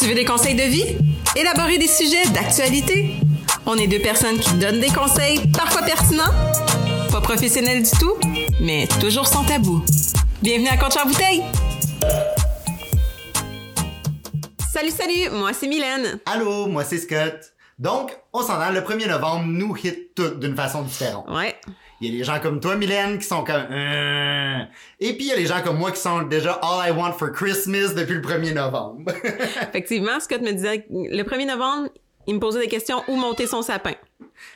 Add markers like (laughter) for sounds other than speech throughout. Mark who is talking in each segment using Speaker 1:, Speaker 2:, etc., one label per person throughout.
Speaker 1: Tu veux des conseils de vie? Élaborer des sujets d'actualité? On est deux personnes qui donnent des conseils, parfois pertinents, pas professionnels du tout, mais toujours sans tabou. Bienvenue à Compte Bouteille! Salut, salut, moi c'est Mylène.
Speaker 2: Allô, moi c'est Scott. Donc, on s'entend, le 1er novembre nous hit toutes d'une façon différente.
Speaker 1: Ouais.
Speaker 2: Il y a des gens comme toi, Mylène, qui sont comme... Euh. Et puis, il y a les gens comme moi qui sont déjà All I Want for Christmas depuis le 1er novembre. (laughs)
Speaker 1: Effectivement, Scott me disait que le 1er novembre, il me posait des questions où monter son sapin.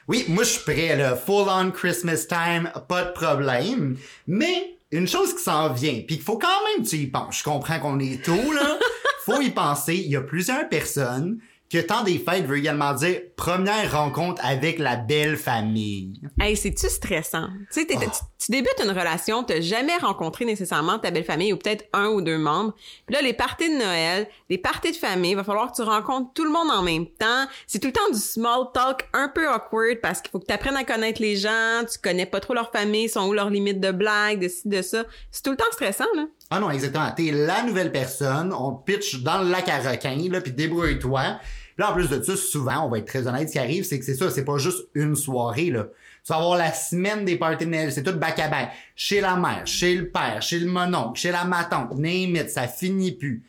Speaker 2: Oui, moi je suis prêt, là. Full on Christmas time, pas de problème. Mais, une chose qui s'en vient, puis qu'il faut quand même tu y penses. Je comprends qu'on est tôt, là. (laughs) faut y penser. Il y a plusieurs personnes que temps des fêtes veut également dire première rencontre avec la belle famille.
Speaker 1: Hey, c'est-tu stressant? Tu
Speaker 2: Oh.
Speaker 1: tu débutes une relation, t'as jamais rencontré nécessairement ta belle famille ou peut-être un ou deux membres. Puis là, les parties de Noël, les parties de famille, il va falloir que tu rencontres tout le monde en même temps. C'est tout le temps du small talk un peu awkward parce qu'il faut que tu apprennes à connaître les gens, tu connais pas trop leur famille, sont où leurs limites de blagues, de ci, de ça. C'est tout le temps stressant, là.
Speaker 2: Ah non, exactement. T'es la nouvelle personne, on pitch dans le lac à requins, là, puis débrouille-toi. Puis là, en plus de ça, souvent, on va être très honnête, ce qui arrive, c'est que c'est ça, c'est pas juste une soirée, là. Tu vas avoir la semaine des parties de Noël, c'est tout back à back. Chez la mère, chez le père, chez le mononcle, chez la matante, name it, ça finit plus.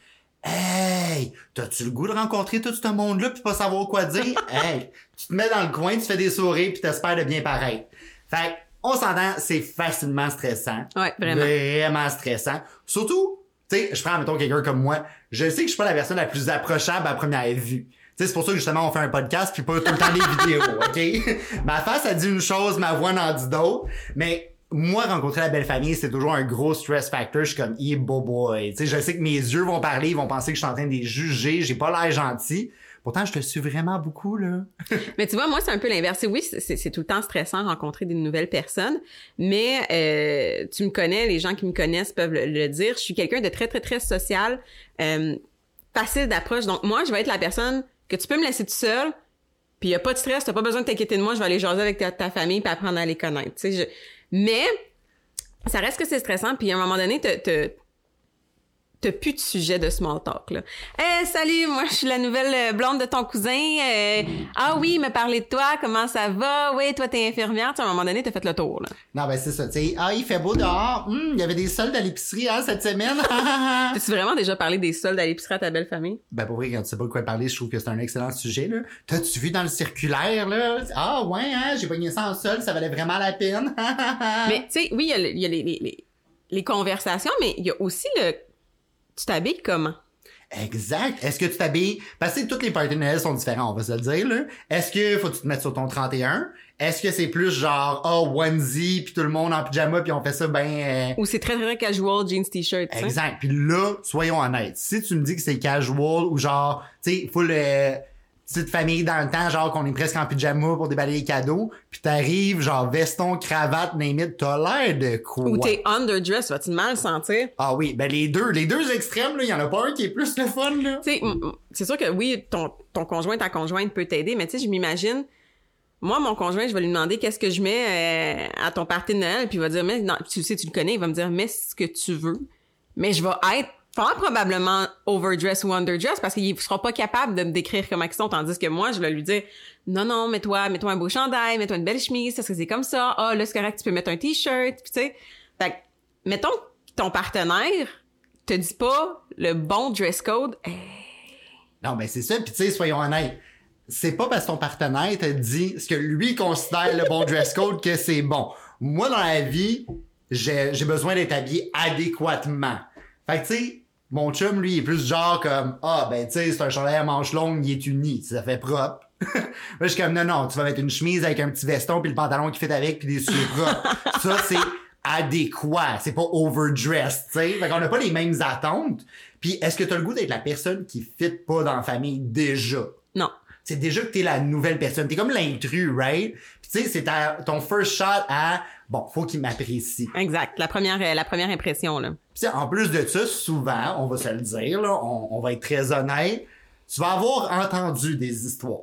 Speaker 2: Hey! T'as-tu le goût de rencontrer tout ce monde-là pis pas savoir quoi dire? (laughs) hey! Tu te mets dans le coin, tu fais des sourires pis t'espères de bien paraître. Fait que, on s'entend, c'est facilement stressant.
Speaker 1: Ouais, vraiment.
Speaker 2: Vraiment stressant. Surtout, tu sais, je prends, mettons, quelqu'un comme moi. Je sais que je suis pas la personne la plus approchable à première vue. Tu sais, c'est pour ça que justement on fait un podcast puis pas tout le temps des vidéos, (laughs) ok? (laughs) ma face a dit une chose, ma voix n'en dit d'autres. Mais moi, rencontrer la belle famille, c'est toujours un gros stress factor. Je suis comme, hey, bo boy. Tu sais, je sais que mes yeux vont parler, ils vont penser que je suis en train de les juger. J'ai pas l'air gentil. Pourtant, je te suis vraiment beaucoup, là. (laughs)
Speaker 1: Mais tu vois, moi, c'est un peu l'inverse. Oui, c'est tout le temps stressant rencontrer des nouvelles personnes, mais euh, tu me connais, les gens qui me connaissent peuvent le, le dire. Je suis quelqu'un de très, très, très social, euh, facile d'approche. Donc, moi, je vais être la personne que tu peux me laisser tout seul, puis y a pas de stress, t'as pas besoin de t'inquiéter de moi, je vais aller jaser avec ta, ta famille puis apprendre à les connaître. Tu sais, je... Mais ça reste que c'est stressant, puis à un moment donné, te, te, t'as plus de sujet de small talk là. Hey, salut, moi je suis la nouvelle euh, blonde de ton cousin. Euh, ah oui, m'a parlé de toi, comment ça va? Oui, toi t'es infirmière. Tu sais, à un moment donné, t'as fait le tour là.
Speaker 2: Non, ben c'est ça. Tu sais, ah, il fait beau dehors. Hum, il y avait des soldes à l'épicerie, hein, cette semaine. (laughs)
Speaker 1: T'as-tu vraiment déjà parlé des soldes à l'épicerie à ta belle famille?
Speaker 2: Ben pour vrai, quand tu sais pas de quoi parler, je trouve que c'est un excellent sujet, là. T'as-tu vu dans le circulaire, là? Ah ouais, hein, j'ai pogné ça en sol, ça valait vraiment la peine. (laughs)
Speaker 1: Mais tu sais, oui, il y a, le- il y a les, les, les, les conversations, mais il y a aussi le tu t'habilles comment?
Speaker 2: Exact. Est-ce que tu t'habilles? Parce que toutes les parties de Noël sont différents, on va se le dire, là. Est-ce que faut que tu te mettre sur ton 31? Est-ce que c'est plus genre, oh, onesie, puis tout le monde en pyjama, puis on fait ça ben... euh,
Speaker 1: Ou c'est très très casual, jeans, t-shirt.
Speaker 2: Exact. Puis là, soyons honnêtes. Si tu me dis que c'est casual ou genre, tu sais, full euh, petite famille dans le temps, genre qu'on est presque en pyjama pour déballer les cadeaux, puis t'arrives genre veston, cravate, name it, t'as l'air de quoi?
Speaker 1: Ou t'es underdress, vas-tu mal sentir?
Speaker 2: Ah oui, ben les deux, les deux extrêmes, là, y en a pas un qui est plus le fun, là.
Speaker 1: Tu sais, c'est sûr que oui, ton, ton conjoint, ta conjointe peut t'aider, mais tu sais, je m'imagine, moi, mon conjoint, je vais lui demander qu'est-ce que je mets euh, à ton party de Noël, puis il va dire, mais non, tu sais, tu le connais, il va me dire, mets ce que tu veux, mais je vais être fort probablement overdress ou underdress parce qu'il sera pas capable de me décrire comment ils sont, tandis que moi, je vais lui dire, non, non, mets-toi, mets-toi un beau chandail, mets-toi une belle chemise, parce que c'est comme ça, ah, là, c'est correct, tu peux mettre un t-shirt, tu sais, fait que, mettons ton partenaire te dit pas le bon dress code, eh,
Speaker 2: Non, ben c'est ça. Puis tu sais, soyons honnêtes. C'est pas parce que ton partenaire te dit ce que lui considère le bon dress code que c'est bon. Moi, dans la vie, j'ai besoin d'être habillé adéquatement. Fait que tu sais, mon chum, lui, il est plus genre comme Ah, ben tu sais, c'est un chandail à manches longues, il est uni, ça fait propre. (laughs) Moi, je suis comme non, non, tu vas mettre une chemise avec un petit veston puis le pantalon qui fait avec puis des souliers propres. (laughs) ça, c'est adéquat. C'est pas overdressed, tu sais. Fait qu'on n'a pas les mêmes attentes. Puis est-ce que t'as le goût d'être la personne qui fit pas dans la famille déjà?
Speaker 1: non.
Speaker 2: C'est déjà que t'es la nouvelle personne. T'es comme l'intrus, right? Puis tu sais, c'est ton first shot à bon, faut qu'il m'apprécie.
Speaker 1: Exact. La première, euh, la première impression, là.
Speaker 2: Puis en plus de ça, souvent, on va se le dire, là, on, on va être très honnête, tu vas avoir entendu des histoires.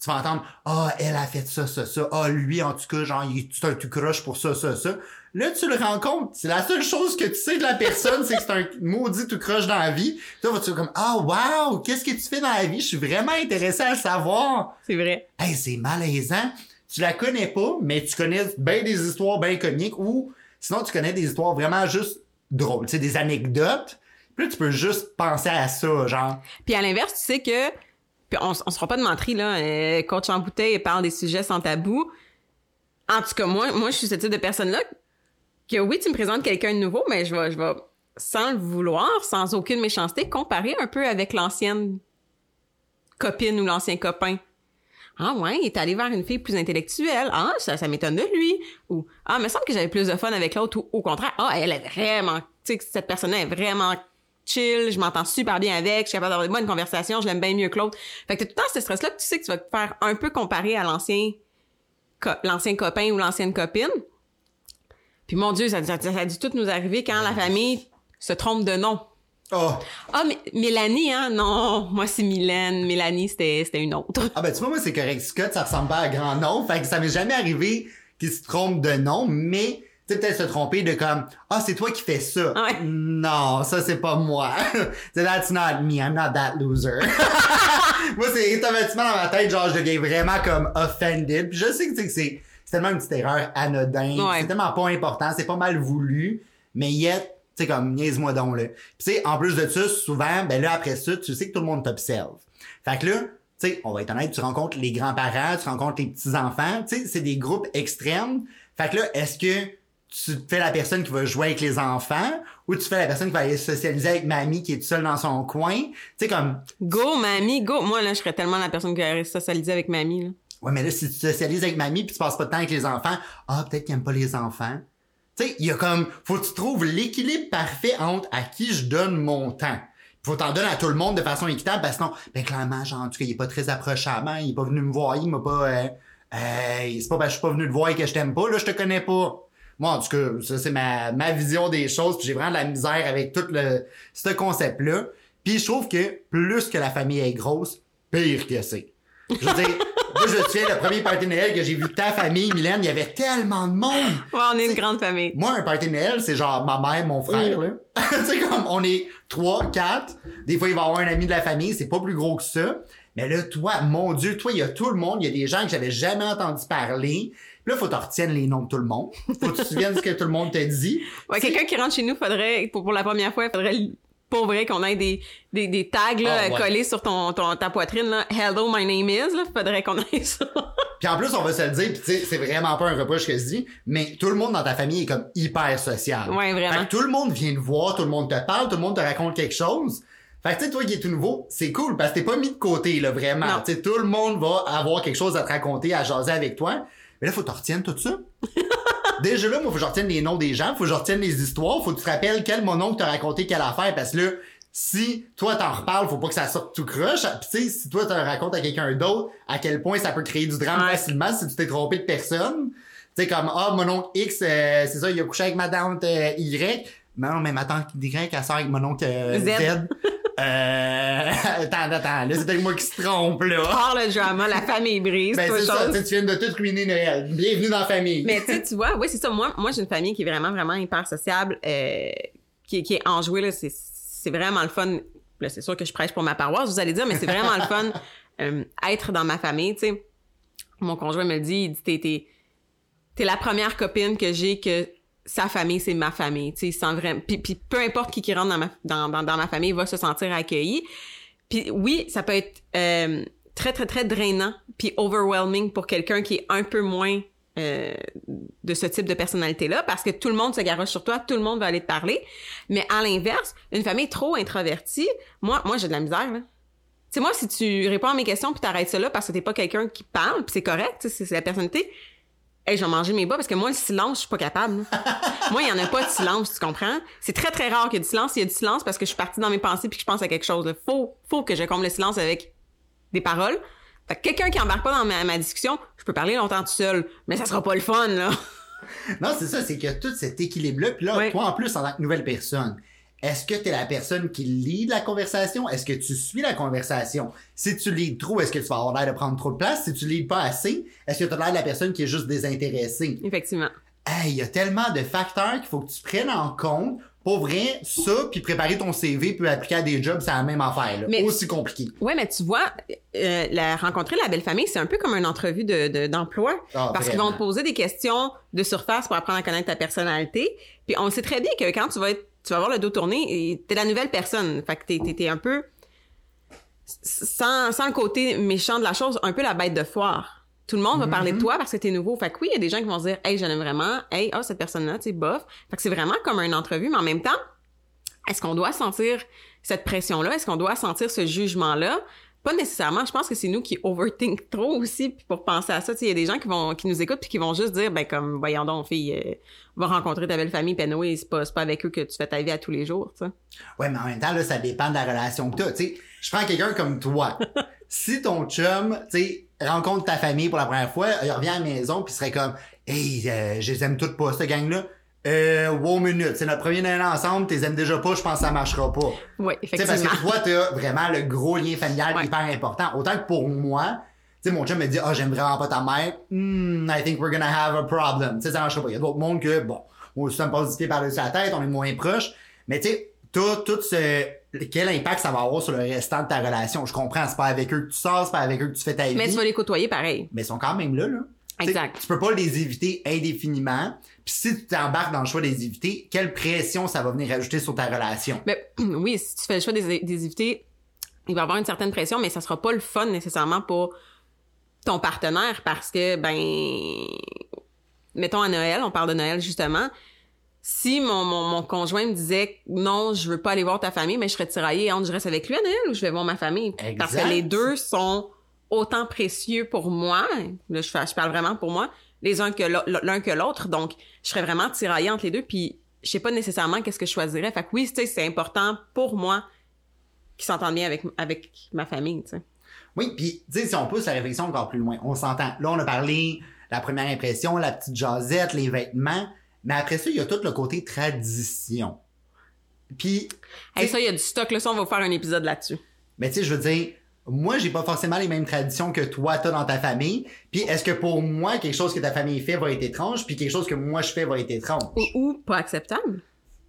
Speaker 2: Tu vas entendre Ah, elle a fait ça, ça, ça. Ah, lui, en tout cas, genre, il est tout un tout croche pour ça, ça, ça. Là, tu le rencontres. C'est la seule chose que tu sais de la personne, c'est que c'est un maudit tout croche dans la vie. Là, tu comme, ah, wow, qu'est-ce que tu fais dans la vie? Je suis vraiment intéressé à le savoir.
Speaker 1: C'est vrai.
Speaker 2: Hey, c'est malaisant. Tu la connais pas, mais tu connais bien des histoires bien comiques ou sinon tu connais des histoires vraiment juste drôles, tu sais, des anecdotes. Puis là, tu peux juste penser à ça, genre.
Speaker 1: Puis à l'inverse, tu sais que, puis on, on se fera pas de mentir, là, euh, coach en bouteille parle des sujets sans tabou. En tout cas, moi, moi, je suis ce type de personne-là que oui, tu me présentes quelqu'un de nouveau, mais je vais, je vais, sans le vouloir, sans aucune méchanceté, comparer un peu avec l'ancienne copine ou l'ancien copain. Ah ouais, il est allé vers une fille plus intellectuelle. Ah, ça, ça m'étonne de lui. Ou Ah, il me semble que j'avais plus de fun avec l'autre. Ou au contraire, ah, elle est vraiment, tu sais, cette personne-là est vraiment chill, je m'entends super bien avec, je suis capable d'avoir une bonne conversation, je l'aime bien mieux que l'autre. Fait que t'as tout le temps ce stress-là que tu sais que tu vas te faire un peu comparer à l'ancien l'ancien copain ou l'ancienne copine. Puis mon Dieu, ça, ça, ça a dû tout nous arriver quand la famille se trompe de nom.
Speaker 2: Oh.
Speaker 1: Ah, mais Mélanie, hein? Non, moi c'est Mylène. Mélanie, c'était, une autre.
Speaker 2: Ah ben tu vois, moi c'est correct. Scott, ça ressemble pas à grand nom. Fait que ça m'est jamais arrivé qu'il se trompe de nom, mais tu sais, peut-être se tromper de comme Ah, c'est toi qui fais ça.
Speaker 1: Ouais.
Speaker 2: Non, ça c'est pas moi. (laughs) that's not me, I'm not that loser. (laughs) moi, c'est automatiquement dans ma tête, genre je deviens vraiment comme offended. Puis je sais que tu sais, que c'est c'est tellement une petite erreur anodin.
Speaker 1: Ouais.
Speaker 2: C'est tellement pas important, c'est pas mal voulu, mais yet, tu sais, comme niaise-moi donc là. Puis tu sais, en plus de ça, souvent, ben là après ça, tu sais que tout le monde t'observe. Fait que là, tu sais, on va être honnête, tu rencontres les grands-parents, tu rencontres les petits-enfants, tu sais, c'est des groupes extrêmes. Fait que là, est-ce que tu fais la personne qui va jouer avec les enfants ou tu fais la personne qui va aller socialiser avec mamie qui est toute seule dans son coin? Tu sais, comme,
Speaker 1: Go, mamie, go. Moi, là, je serais tellement la personne qui aurait socialisé avec mamie, là.
Speaker 2: Ouais, mais là, si tu socialises avec mamie puis tu passes pas de temps avec les enfants, ah, peut-être qu'il aime pas les enfants. Tu sais, il y a comme, faut que tu trouves l'équilibre parfait entre à qui je donne mon temps. Faut t'en donner à tout le monde de façon équitable parce que sinon, ben clairement, genre, en tout cas, il est pas très approchable, il est pas venu me voir, il m'a pas, euh, euh, c'est pas parce que je suis pas venu te voir et que je t'aime pas, là, je te connais pas. Moi, en tout cas, ça, c'est ma, ma vision des choses, puis j'ai vraiment de la misère avec tout le, ce concept-là. Puis je trouve que plus que la famille est grosse, pire que c'est. Je veux dire, moi, je souviens, le premier party de Noël que j'ai vu ta famille, Mylène, il y avait tellement de monde.
Speaker 1: Ouais, on est une grande famille.
Speaker 2: Moi, un party de Noël, c'est genre ma mère, mon frère, là. (laughs) tu sais, comme on est trois, quatre. Des fois, il va y avoir un ami de la famille, c'est pas plus gros que ça. Mais là, toi, mon Dieu, toi, il y a tout le monde. Il y a des gens que j'avais jamais entendu parler. Puis là, faut que tu retiennes les noms de tout le monde. Faut que tu te souviennes ce que tout le monde t'a dit.
Speaker 1: Ouais, quelqu'un qui rentre chez nous, faudrait, pour, pour la première fois, il faudrait pour vrai qu'on ait des, des, des tags là,
Speaker 2: Ah, ouais.
Speaker 1: collés sur ton, ton, ta poitrine. Là. Hello, my name is. Là. Faudrait qu'on ait ça.
Speaker 2: Puis en plus, on va se le dire, puis tu sais, c'est vraiment pas un reproche que je dis, mais tout le monde dans ta famille est comme hyper social.
Speaker 1: Ouais, vraiment.
Speaker 2: Fait que tout le monde vient te voir, tout le monde te parle, tout le monde te raconte quelque chose. Fait que tu sais, toi qui es tout nouveau, c'est cool parce que t'es pas mis de côté, là, vraiment. Tu sais, tout le monde va avoir quelque chose à te raconter, à jaser avec toi. Mais là, faut que tu retiennes tout ça. (laughs) Déjà là, moi, faut que je retienne les noms des gens, faut que je retienne les histoires, faut que tu te rappelles quel mononcle t'a raconté quelle affaire, parce que là, si toi t'en reparles, faut pas que ça sorte tout croche. Puis tu sais, si toi t'en racontes à quelqu'un d'autre, à quel point ça peut créer du drame
Speaker 1: Ouais.
Speaker 2: facilement si tu t'es trompé de personne. Tu sais, comme, ah, mon oncle X, euh, c'est ça, il a couché avec ma tante euh, Y. Non, mais ma tante Y, elle sort avec mon oncle euh, Z.
Speaker 1: Z.
Speaker 2: Euh, (laughs) attends, attends, là, c'est peut-être moi qui se trompe, là.
Speaker 1: Par le drama, la famille brise,
Speaker 2: Ben, c'est ça, tu viens de tout ruiner Noël. Bienvenue dans la famille.
Speaker 1: Mais tu vois, oui, c'est ça. Moi, moi j'ai une famille qui est vraiment, vraiment hyper sociable, euh, qui, qui est enjouée. Là, c'est, c'est vraiment le fun. Là, c'est sûr que je prêche pour ma paroisse, vous allez dire, mais c'est vraiment le fun (laughs) euh, être dans ma famille. Tu sais, mon conjoint me le dit, il dit, t'es, t'es, t'es la première copine que j'ai que sa famille, c'est ma famille. Tu sais. Puis, puis peu importe qui qui rentre dans ma, dans, dans, dans ma famille, il va se sentir accueilli. Puis oui, ça peut être euh, très, très, très drainant puis overwhelming pour quelqu'un qui est un peu moins euh, de ce type de personnalité-là parce que tout le monde se garoche sur toi, tout le monde va aller te parler. Mais à l'inverse, une famille trop introvertie, moi, moi j'ai de la misère, là. Tu moi, si tu réponds à mes questions puis t'arrêtes ça là parce que t'es pas quelqu'un qui parle puis c'est correct, c'est la personnalité, Hey, je vais manger mes bas parce que moi, le silence, je suis pas capable. (laughs) moi, il y en a pas de silence, tu comprends? C'est très, très rare qu'il y ait du silence. Il y a du silence parce que je suis partie dans mes pensées puis que je pense à quelque chose. là. Faut, faut que je comble le silence avec des paroles. Fait que quelqu'un qui embarque pas dans ma, ma discussion, je peux parler longtemps tout seul, mais ça sera pas le fun, là.
Speaker 2: Non, c'est ça, c'est qu'il y a tout cet équilibre-là. Puis là, toi, en plus, en tant que nouvelle personne, est-ce que t'es la personne qui lit la conversation? Est-ce que tu suis la conversation? Si tu lis trop, est-ce que tu vas avoir l'air de prendre trop de place? Si tu lis pas assez, est-ce que tu as l'air de la personne qui est juste désintéressée?
Speaker 1: Effectivement.
Speaker 2: hey, il y a tellement de facteurs qu'il faut que tu prennes en compte. Pour vrai, ça, puis préparer ton CV, puis appliquer à des jobs, c'est la même affaire. Là.
Speaker 1: Mais-
Speaker 2: Aussi compliqué.
Speaker 1: Ouais, mais tu vois, euh, la, rencontrer la belle famille, c'est un peu comme une entrevue de, de- d'emploi.
Speaker 2: Ah,
Speaker 1: parce qu'ils vont te poser des questions de surface pour apprendre à connaître ta personnalité. Puis on sait très bien que quand tu vas être, tu vas avoir le dos tourné, et t'es la nouvelle personne. Fait que t'es, t'es, t'es un peu, sans, sans le côté méchant de la chose, un peu la bête de foire. Tout le monde va parler de
Speaker 2: Mm-hmm.
Speaker 1: toi parce que t'es nouveau. Fait que oui, il y a des gens qui vont se dire, hey, je l'aime vraiment. Hey, oh, cette personne-là, tu bof. Fait que c'est vraiment comme une entrevue, mais en même temps, est-ce qu'on doit sentir cette pression-là? Est-ce qu'on doit sentir ce jugement-là? Pas nécessairement. Je pense que c'est nous qui overthink trop aussi puis pour penser à ça. Il y a des gens qui vont qui nous écoutent puis qui vont juste dire, ben comme, voyons donc, fille, euh, va rencontrer ta belle famille, anyway, c'est pas, c'est pas avec eux que tu fais ta vie à tous les jours, tu sais.
Speaker 2: Ouais, mais en même temps, là, ça dépend de la relation que. Tu sais, je prends quelqu'un comme toi. (laughs) si ton chum, tu sais, rencontre ta famille pour la première fois, il revient à la maison puis il serait comme, hey, euh, je les aime toutes pas, cette gang-là. Euh, wow, minute, c'est notre premier Noël ensemble, t'es aimes déjà pas, je pense que ça marchera pas.
Speaker 1: Oui,
Speaker 2: Tu sais, parce
Speaker 1: effectivement.
Speaker 2: que toi, t'as vraiment le gros lien familial
Speaker 1: Ouais.
Speaker 2: hyper important. Autant que pour moi, tu sais, mon chum me dit, ah, j'aime vraiment pas ta mère. Hmm, I think we're gonna have a problem. Tu sais, ça marchera pas. Il y a d'autres mondes que, bon, ça me passe du par-dessus la tête, on est moins proches. Mais tu sais, t'as tout ce, quel impact ça va avoir sur le restant de ta relation? Je comprends, c'est pas avec eux que tu sors, c'est pas avec eux que tu fais ta vie.
Speaker 1: Mais tu vas les côtoyer pareil.
Speaker 2: Mais ils sont quand même là, là.
Speaker 1: Exact.
Speaker 2: Tu peux pas les éviter indéfiniment. Puis si tu t'embarques dans le choix des éviter, quelle pression ça va venir rajouter sur ta relation?
Speaker 1: Mais (clears throat) oui, si tu fais le choix des, des invités, il va y avoir une certaine pression, mais ça sera pas le fun nécessairement pour ton partenaire parce que, ben, mettons à Noël, on parle de Noël justement, si mon, mon, mon conjoint me disait non, je veux pas aller voir ta famille, mais je serais tiraillée entre je reste avec lui à Noël ou je vais voir ma famille. Parce que
Speaker 2: Exact.
Speaker 1: les deux sont autant précieux pour moi. Là, je, parle vraiment pour moi, les uns que l'un que l'autre. Donc, je serais vraiment tiraillée entre les deux. Puis, je sais pas nécessairement qu'est-ce que je choisirais. Fait que oui, c'est important pour moi qu'ils s'entendent bien avec, avec ma famille, tu sais.
Speaker 2: Oui, puis tu sais, si on pousse la réflexion encore plus loin, on s'entend. Là, on a parlé la première impression, la petite jasette, les vêtements, mais après ça, il y a tout le côté tradition. Puis,
Speaker 1: Hey, ça, il y a du stock, là, ça, on va faire un épisode là-dessus.
Speaker 2: mais tu sais, je veux dire, moi, j'ai pas forcément les mêmes traditions que toi, t'as dans ta famille. Puis, est-ce que pour moi, quelque chose que ta famille fait va être étrange, puis quelque chose que moi je fais va être étrange?
Speaker 1: Ou, ou pas acceptable.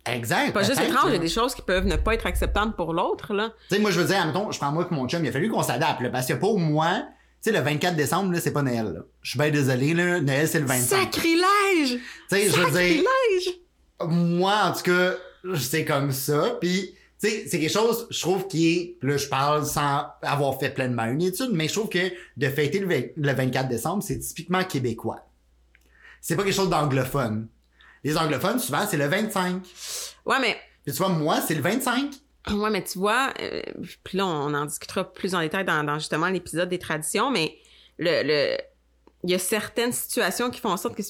Speaker 2: Exact.
Speaker 1: Pas juste étrange, il y a des choses qui peuvent ne pas être acceptables pour l'autre, là.
Speaker 2: Tu sais, moi, je veux dire, admettons, je prends moi et mon chum, il a fallu qu'on s'adapte, là, parce que pour moi, tu sais, le 24 décembre, là, c'est pas Noël, là. Je suis bien désolé, là. Noël, c'est le 25.
Speaker 1: Sacrilège!
Speaker 2: Tu sais, je veux dire,
Speaker 1: Sacrilège!
Speaker 2: moi, en tout cas, c'est comme ça. Puis, tu sais, c'est quelque chose, je trouve, qui est, là, je parle sans avoir fait pleinement une étude, mais je trouve que de fêter le, vingt- le 24 décembre, c'est typiquement québécois. C'est pas quelque chose d'anglophone. Les anglophones, souvent, c'est le 25.
Speaker 1: Ouais, mais
Speaker 2: Puis tu vois, moi, c'est le 25.
Speaker 1: Ouais, mais tu vois, euh, puis là, on en discutera plus en détail dans, dans justement l'épisode des traditions, mais le, le, il y a certaines situations qui font en sorte que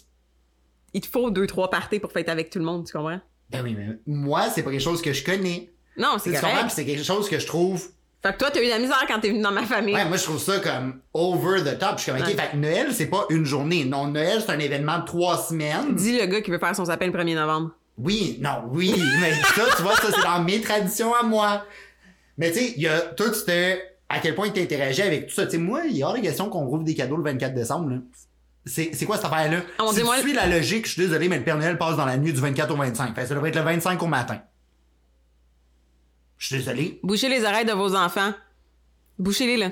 Speaker 1: il te faut deux, trois parties pour fêter avec tout le monde, tu comprends?
Speaker 2: Ben oui, mais moi, c'est pas quelque chose que je connais.
Speaker 1: Non, c'est correct.
Speaker 2: c'est quelque chose que je trouve
Speaker 1: Fait que toi, t'as eu de la misère quand t'es venu dans ma famille.
Speaker 2: Ouais, moi je trouve ça comme over the top. Je suis comme, ok,
Speaker 1: Ouais.
Speaker 2: fait que Noël, c'est pas une journée. Non, Noël, c'est un événement de trois semaines.
Speaker 1: Dis le gars qui veut faire son sapin le 1er novembre.
Speaker 2: Oui, non, oui, mais ça, tu vois, ça, c'est dans mes traditions à moi. Mais tu sais, il y a tout ce... À quel point tu interagis avec tout ça. Tu sais, moi, il y a hors de question qu'on rouvre des cadeaux le 24 décembre, là. C'est, c'est quoi cette affaire-là?
Speaker 1: Ah,
Speaker 2: si tu suis la logique, je suis désolé, mais le Père Noël passe dans la nuit du 24 au 25. Fait que ça devrait être le 25 au matin. Je suis désolé.
Speaker 1: Bouchez les oreilles de vos enfants. Bouchez-les, là.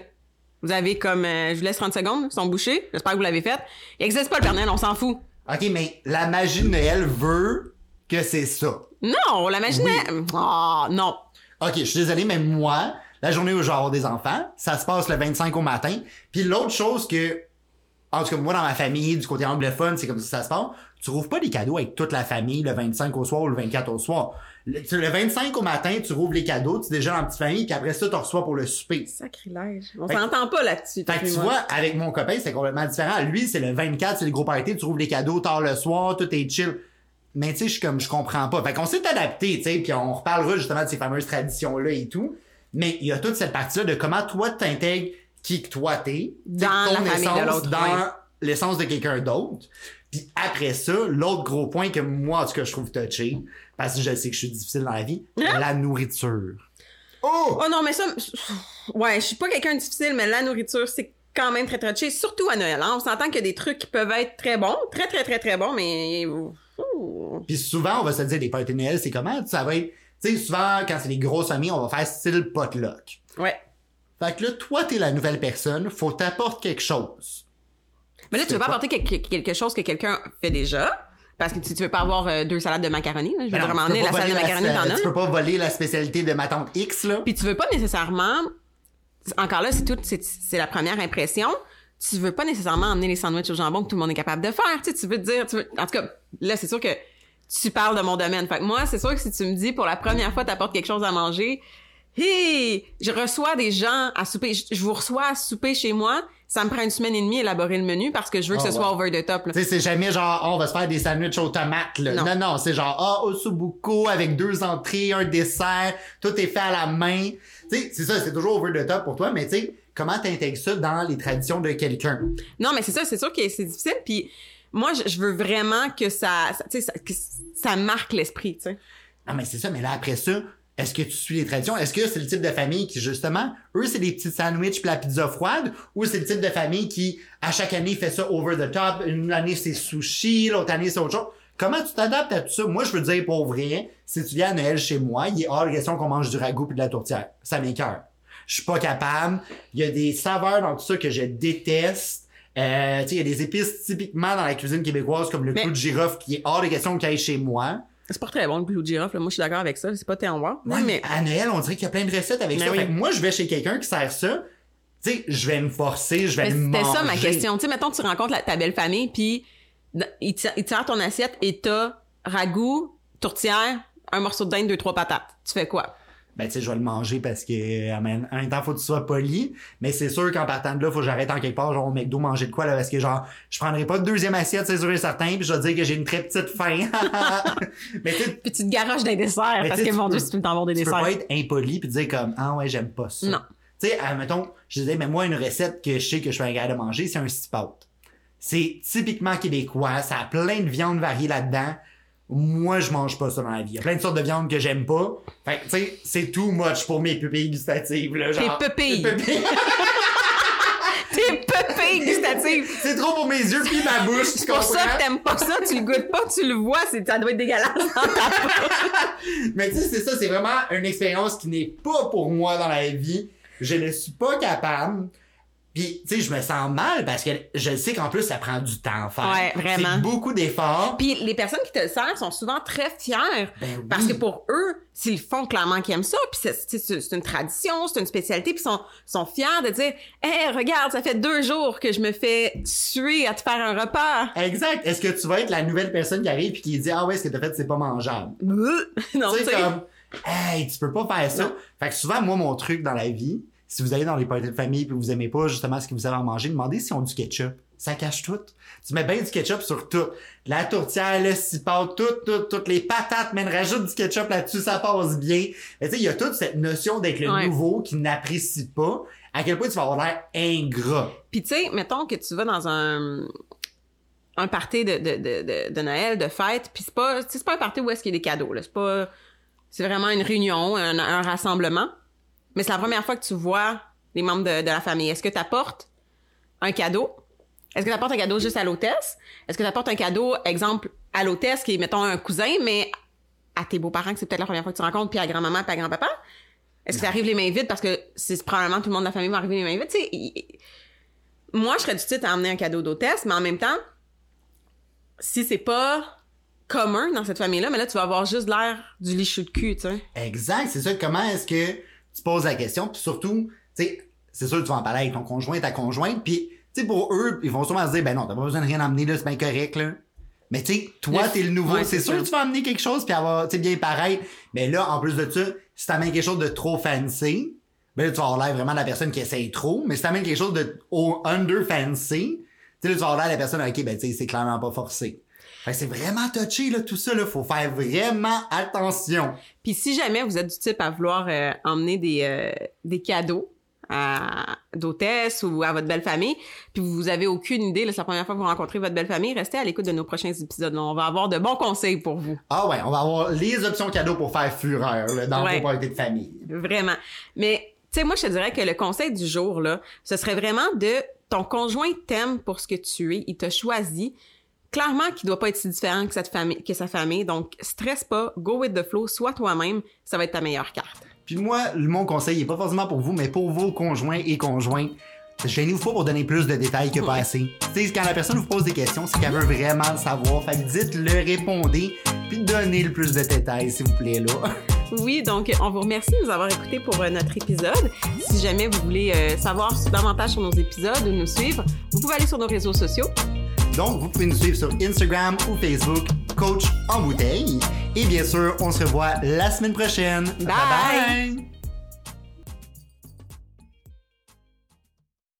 Speaker 1: Vous avez comme... euh, je vous laisse 30 secondes, ils sont bouchés. J'espère que vous l'avez fait. Il existe pas le Père Noël, on s'en fout.
Speaker 2: Ok, mais la magie de Noël veut que c'est ça.
Speaker 1: Non, la magie de- Ah, non.
Speaker 2: OK, je suis désolé, mais moi, la journée où je vais avoir des enfants, ça se passe le 25 au matin. Puis l'autre chose que, en tout cas, moi, dans ma famille, du côté anglophone, c'est comme ça que ça se passe. Tu rouvres pas des cadeaux avec toute la famille le 25 au soir ou le 24 au soir. Le, le 25 au matin, tu rouvres les cadeaux, tu déjeunes en petite famille, puis après ça, tu reçois pour le souper.
Speaker 1: Sacrilège. On s'entend pas là-dessus.
Speaker 2: Fait que tu vois, avec mon copain, c'est complètement différent. Lui, c'est le 24, c'est le gros party, tu rouvres les cadeaux tard le soir, tout est chill. Mais tu sais, je suis comme, je comprends pas. Fait qu'on s'est adapté, tu sais, puis on reparlera justement de ces fameuses traditions-là et tout. Mais il y a toute cette partie-là de comment toi t'intègres qui que toi t'es,
Speaker 1: Dans
Speaker 2: ton
Speaker 1: la famille de
Speaker 2: essence
Speaker 1: l'autre,
Speaker 2: dans l'essence de quelqu'un d'autre. Puis après ça, l'autre gros point que moi, en tout cas, je trouve touché, parce que je sais que je suis difficile dans la vie,
Speaker 1: Hein?
Speaker 2: la nourriture. Oh!
Speaker 1: Oh non, mais ça... Ouais, je suis pas quelqu'un de difficile, mais la nourriture, c'est quand même très touché, surtout à Noël. Hein. On s'entend qu'il y a des trucs qui peuvent être très bons, très, très, très, très bons, mais...
Speaker 2: Puis souvent, on va se dire, des parties de Noël, c'est comment? Ça va être... Tu sais, souvent, quand c'est des grosses familles, on va faire style potluck.
Speaker 1: Ouais.
Speaker 2: Fait que là, toi, t'es la nouvelle personne, faut t'apporter quelque chose.
Speaker 1: Mais là, tu veux pas apporter quelque, quelque chose que quelqu'un fait déjà? Parce que tu, tu veux pas avoir euh, deux salades de macaroni. Là. Je veux
Speaker 2: peux
Speaker 1: la salade de macaroni,
Speaker 2: la-
Speaker 1: t'en as?
Speaker 2: Tu peux pas voler la spécialité de ma tante X, là.
Speaker 1: Puis tu veux pas nécessairement. Encore là, c'est tout, c'est, c'est la première impression. Tu veux pas nécessairement emmener les sandwichs au jambon que tout le monde est capable de faire. Tu sais, tu veux te dire, tu veux- en tout cas, là, c'est sûr que tu parles de mon domaine. Fait que moi, c'est sûr que si tu me dis pour la première fois, t'apportes quelque chose à manger, hey, je reçois des gens à souper, je, vous reçois à souper chez moi. Ça me prend une semaine et demie à élaborer le menu parce que je veux que
Speaker 2: Oh,
Speaker 1: ce soit over the top. là.
Speaker 2: Tu sais, c'est jamais genre, oh, on va se faire des sandwichs aux tomates, là.
Speaker 1: Non.
Speaker 2: Non, non, c'est genre, ah, ossobuco avec deux entrées, un dessert, tout est fait à la main. Tu sais, c'est ça, c'est toujours over the top pour toi, mais tu sais, comment t'intègres ça dans les traditions de quelqu'un?
Speaker 1: Non, mais c'est ça, c'est sûr que c'est difficile. Puis moi, je, veux vraiment que ça, ça, ça, que ça marque l'esprit, tu sais.
Speaker 2: Non, mais c'est ça, mais là, après ça, est-ce que tu suis les traditions? Est-ce que c'est le type de famille qui, justement, eux, c'est des petits sandwichs puis la pizza froide, ou c'est le type de famille qui, à chaque année, fait ça over the top? Une année, c'est sushi, l'autre année, c'est autre chose. Comment tu t'adaptes à tout ça? Moi, je veux dire, pour vrai, si tu viens à Noël chez moi, il est hors de question qu'on mange du ragoût puis de la tourtière. Ça m'écoeure. Je suis pas capable. Il y a des saveurs dans tout ça que je déteste. Euh, tu sais, il y a des épices typiquement dans la cuisine québécoise comme le
Speaker 1: Mais-
Speaker 2: clou de girofle qui est hors de question qu'il ait chez moi.
Speaker 1: C'est pas très bon le clou de girofle. Moi, je suis d'accord avec ça. C'est pas tellement bon.
Speaker 2: Ouais,
Speaker 1: mais
Speaker 2: à Noël, on dirait qu'il y a plein de recettes avec
Speaker 1: Mais
Speaker 2: ça.
Speaker 1: oui.
Speaker 2: Fait que moi, je vais chez quelqu'un qui sert ça. Tu sais, je vais me forcer, je vais
Speaker 1: mais
Speaker 2: me
Speaker 1: c'était
Speaker 2: manger.
Speaker 1: ça ma question. Tu sais, mettons, tu rencontres la- ta belle famille, puis il te sert ton assiette et t'as ragoût, tourtière, un morceau de dinde, deux, trois patates. Tu fais quoi?
Speaker 2: Ben, tu sais, je vais le manger parce que, en même temps, faut que tu sois poli. Mais c'est sûr qu'en partant de là, faut que j'arrête en quelque part, genre, au McDo, manger de quoi, là, parce que, genre, je prendrai pas de deuxième assiette, c'est sûr et certain, puis je vais dire que j'ai une très petite faim. (laughs) mais tu
Speaker 1: Puis tu te garages d'un dessert
Speaker 2: Mais
Speaker 1: parce que, mon Dieu, si tu me t'en des
Speaker 2: tu peux
Speaker 1: desserts.
Speaker 2: pas être impoli puis dire comme, ah ouais, j'aime pas ça.
Speaker 1: Non.
Speaker 2: Tu sais, admettons, je disais, mais moi, une recette que je sais que je suis un gars de manger, c'est un stipout. C'est typiquement québécois, ça a plein de viande variée là-dedans. Moi, je mange pas ça dans la vie. Il y a plein de sortes de viande que j'aime pas. Fait tu sais, c'est too much pour mes pupilles gustatives, là. Genre,
Speaker 1: Tes pupilles.
Speaker 2: Tes pupilles. (laughs)
Speaker 1: T'es pépé gustative.
Speaker 2: c'est trop pour mes yeux puis ma bouche, tu
Speaker 1: C'est pour ça que t'aimes pas ça, tu le goûtes pas, tu le vois, c'est, ça doit être dégueulasse dans ta (laughs)
Speaker 2: Mais tu sais, c'est ça, c'est vraiment une expérience qui n'est pas pour moi dans la vie. Je ne suis pas capable. Puis, tu sais, je me sens mal parce que je sais qu'en plus, ça prend du temps à faire.
Speaker 1: Ouais, vraiment.
Speaker 2: C'est beaucoup d'efforts.
Speaker 1: Puis les personnes qui te le servent sont souvent très fières.
Speaker 2: Ben oui.
Speaker 1: Parce que pour eux, c'est le fond clairement qu'ils aiment ça. Puis c'est- c'est c'est- c'est une tradition, c'est une spécialité. Puis ils sont, sont fiers de dire Hey, regarde, ça fait deux jours que je me fais tuer à te faire un repas.
Speaker 2: Exact. Est-ce que tu vas être la nouvelle personne qui arrive puis qui dit, ah ouais, ce que t'as fait, c'est pas mangeable? (laughs)
Speaker 1: Non,
Speaker 2: sais. comme, hey, tu peux pas faire ça.
Speaker 1: Non.
Speaker 2: Fait que souvent, moi, mon truc dans la vie, si vous allez dans les parties de famille puis vous aimez pas justement ce que vous avez à manger, demandez s'ils ont du ketchup. Ça cache tout. Tu mets bien du ketchup sur tout. La tourtière, le cipat, tout, tout, toutes les patates, mais rajoute du ketchup là-dessus, ça passe bien. Mais tu sais, il y a toute cette notion d'être le
Speaker 1: Ouais.
Speaker 2: nouveau qui n'apprécie pas. À quel point tu vas avoir l'air ingrat.
Speaker 1: Puis tu sais, mettons que tu vas dans un un party de, de, de, Noël, de fête, puis c'est pas c'est pas un party où est-ce qu'il y a des cadeaux là, c'est pas c'est vraiment une réunion, un, un rassemblement. Mais c'est la première fois que tu vois les membres de, la famille. Est-ce que tu apportes un cadeau? Est-ce que tu apportes un cadeau juste à l'hôtesse? Est-ce que tu apportes un cadeau exemple à l'hôtesse qui est mettons un cousin mais à tes beaux-parents que c'est peut-être la première fois que tu rencontres puis à grand-maman puis à grand-papa? Est-ce que tu arrives les mains vides? Parce que c'est probablement tout le monde de la famille va arriver les mains vides, moi, je serais du titre à emmener un cadeau d'hôtesse, mais en même temps, si c'est pas commun dans cette famille-là, mais là, tu vas avoir juste l'air du lichou de cul, tu sais.
Speaker 2: Exact, c'est ça. Comment est-ce que tu poses la question? Puis surtout, tu sais, c'est sûr que tu vas en parler avec ton conjoint, ta conjointe, puis tu sais, pour eux, ils vont sûrement se dire, ben non, t'as pas besoin de rien emmener, là, c'est bien correct, là. Mais tu sais, toi, t'es le nouveau.
Speaker 1: Ouais,
Speaker 2: c'est sûr que tu vas amener quelque chose puis avoir, tu sais, bien pareil. Mais là, en plus de ça, si t'amènes quelque chose de trop fancy, ben là, tu vas avoir l'air vraiment de la personne qui essaye trop. Mais si t'amènes quelque chose de au under fancy, tu sais, là, tu vas avoir l'air de la personne, ok, ben tu sais, c'est clairement pas forcé. C'est vraiment touché, là, tout ça, là. Faut faire vraiment attention.
Speaker 1: Puis si jamais vous êtes du type à vouloir euh, emmener des, euh, des cadeaux à d'hôtesse ou à votre belle famille, puis vous avez aucune idée, là, c'est la première fois que vous rencontrez votre belle famille, restez à l'écoute de nos prochains épisodes. On va avoir de bons conseils pour vous.
Speaker 2: Ah ouais, on va avoir les options cadeaux pour faire fureur là, dans
Speaker 1: Ouais.
Speaker 2: vos parties de famille.
Speaker 1: Vraiment. Mais Tu sais, moi, je te dirais que le conseil du jour, là, ce serait vraiment de ton conjoint t'aime pour ce que tu es, il t'a choisi. Clairement qu'il doit pas être si différent que, cette famille, que sa famille, donc stresse pas, go with the flow, sois toi-même, ça va être ta meilleure carte.
Speaker 2: Puis moi, mon conseil est pas forcément pour vous, mais pour vos conjoints et conjointes. Gênez-vous pas pour donner plus de détails que pas assez. Tu sais, quand la personne vous pose des questions, c'est qu'elle veut vraiment le savoir. Fait que dites-le, répondez, puis donnez le plus de détails, s'il vous plaît, là. (laughs)
Speaker 1: Oui, donc on vous remercie de nous avoir écoutés pour euh, notre épisode. Si jamais vous voulez euh, savoir davantage sur nos épisodes ou nous suivre, vous pouvez aller sur nos réseaux sociaux.
Speaker 2: Donc, vous pouvez nous suivre sur Instagram ou Facebook, Coach en bouteille. Et bien sûr, on se revoit la semaine prochaine.
Speaker 1: Bye. bye.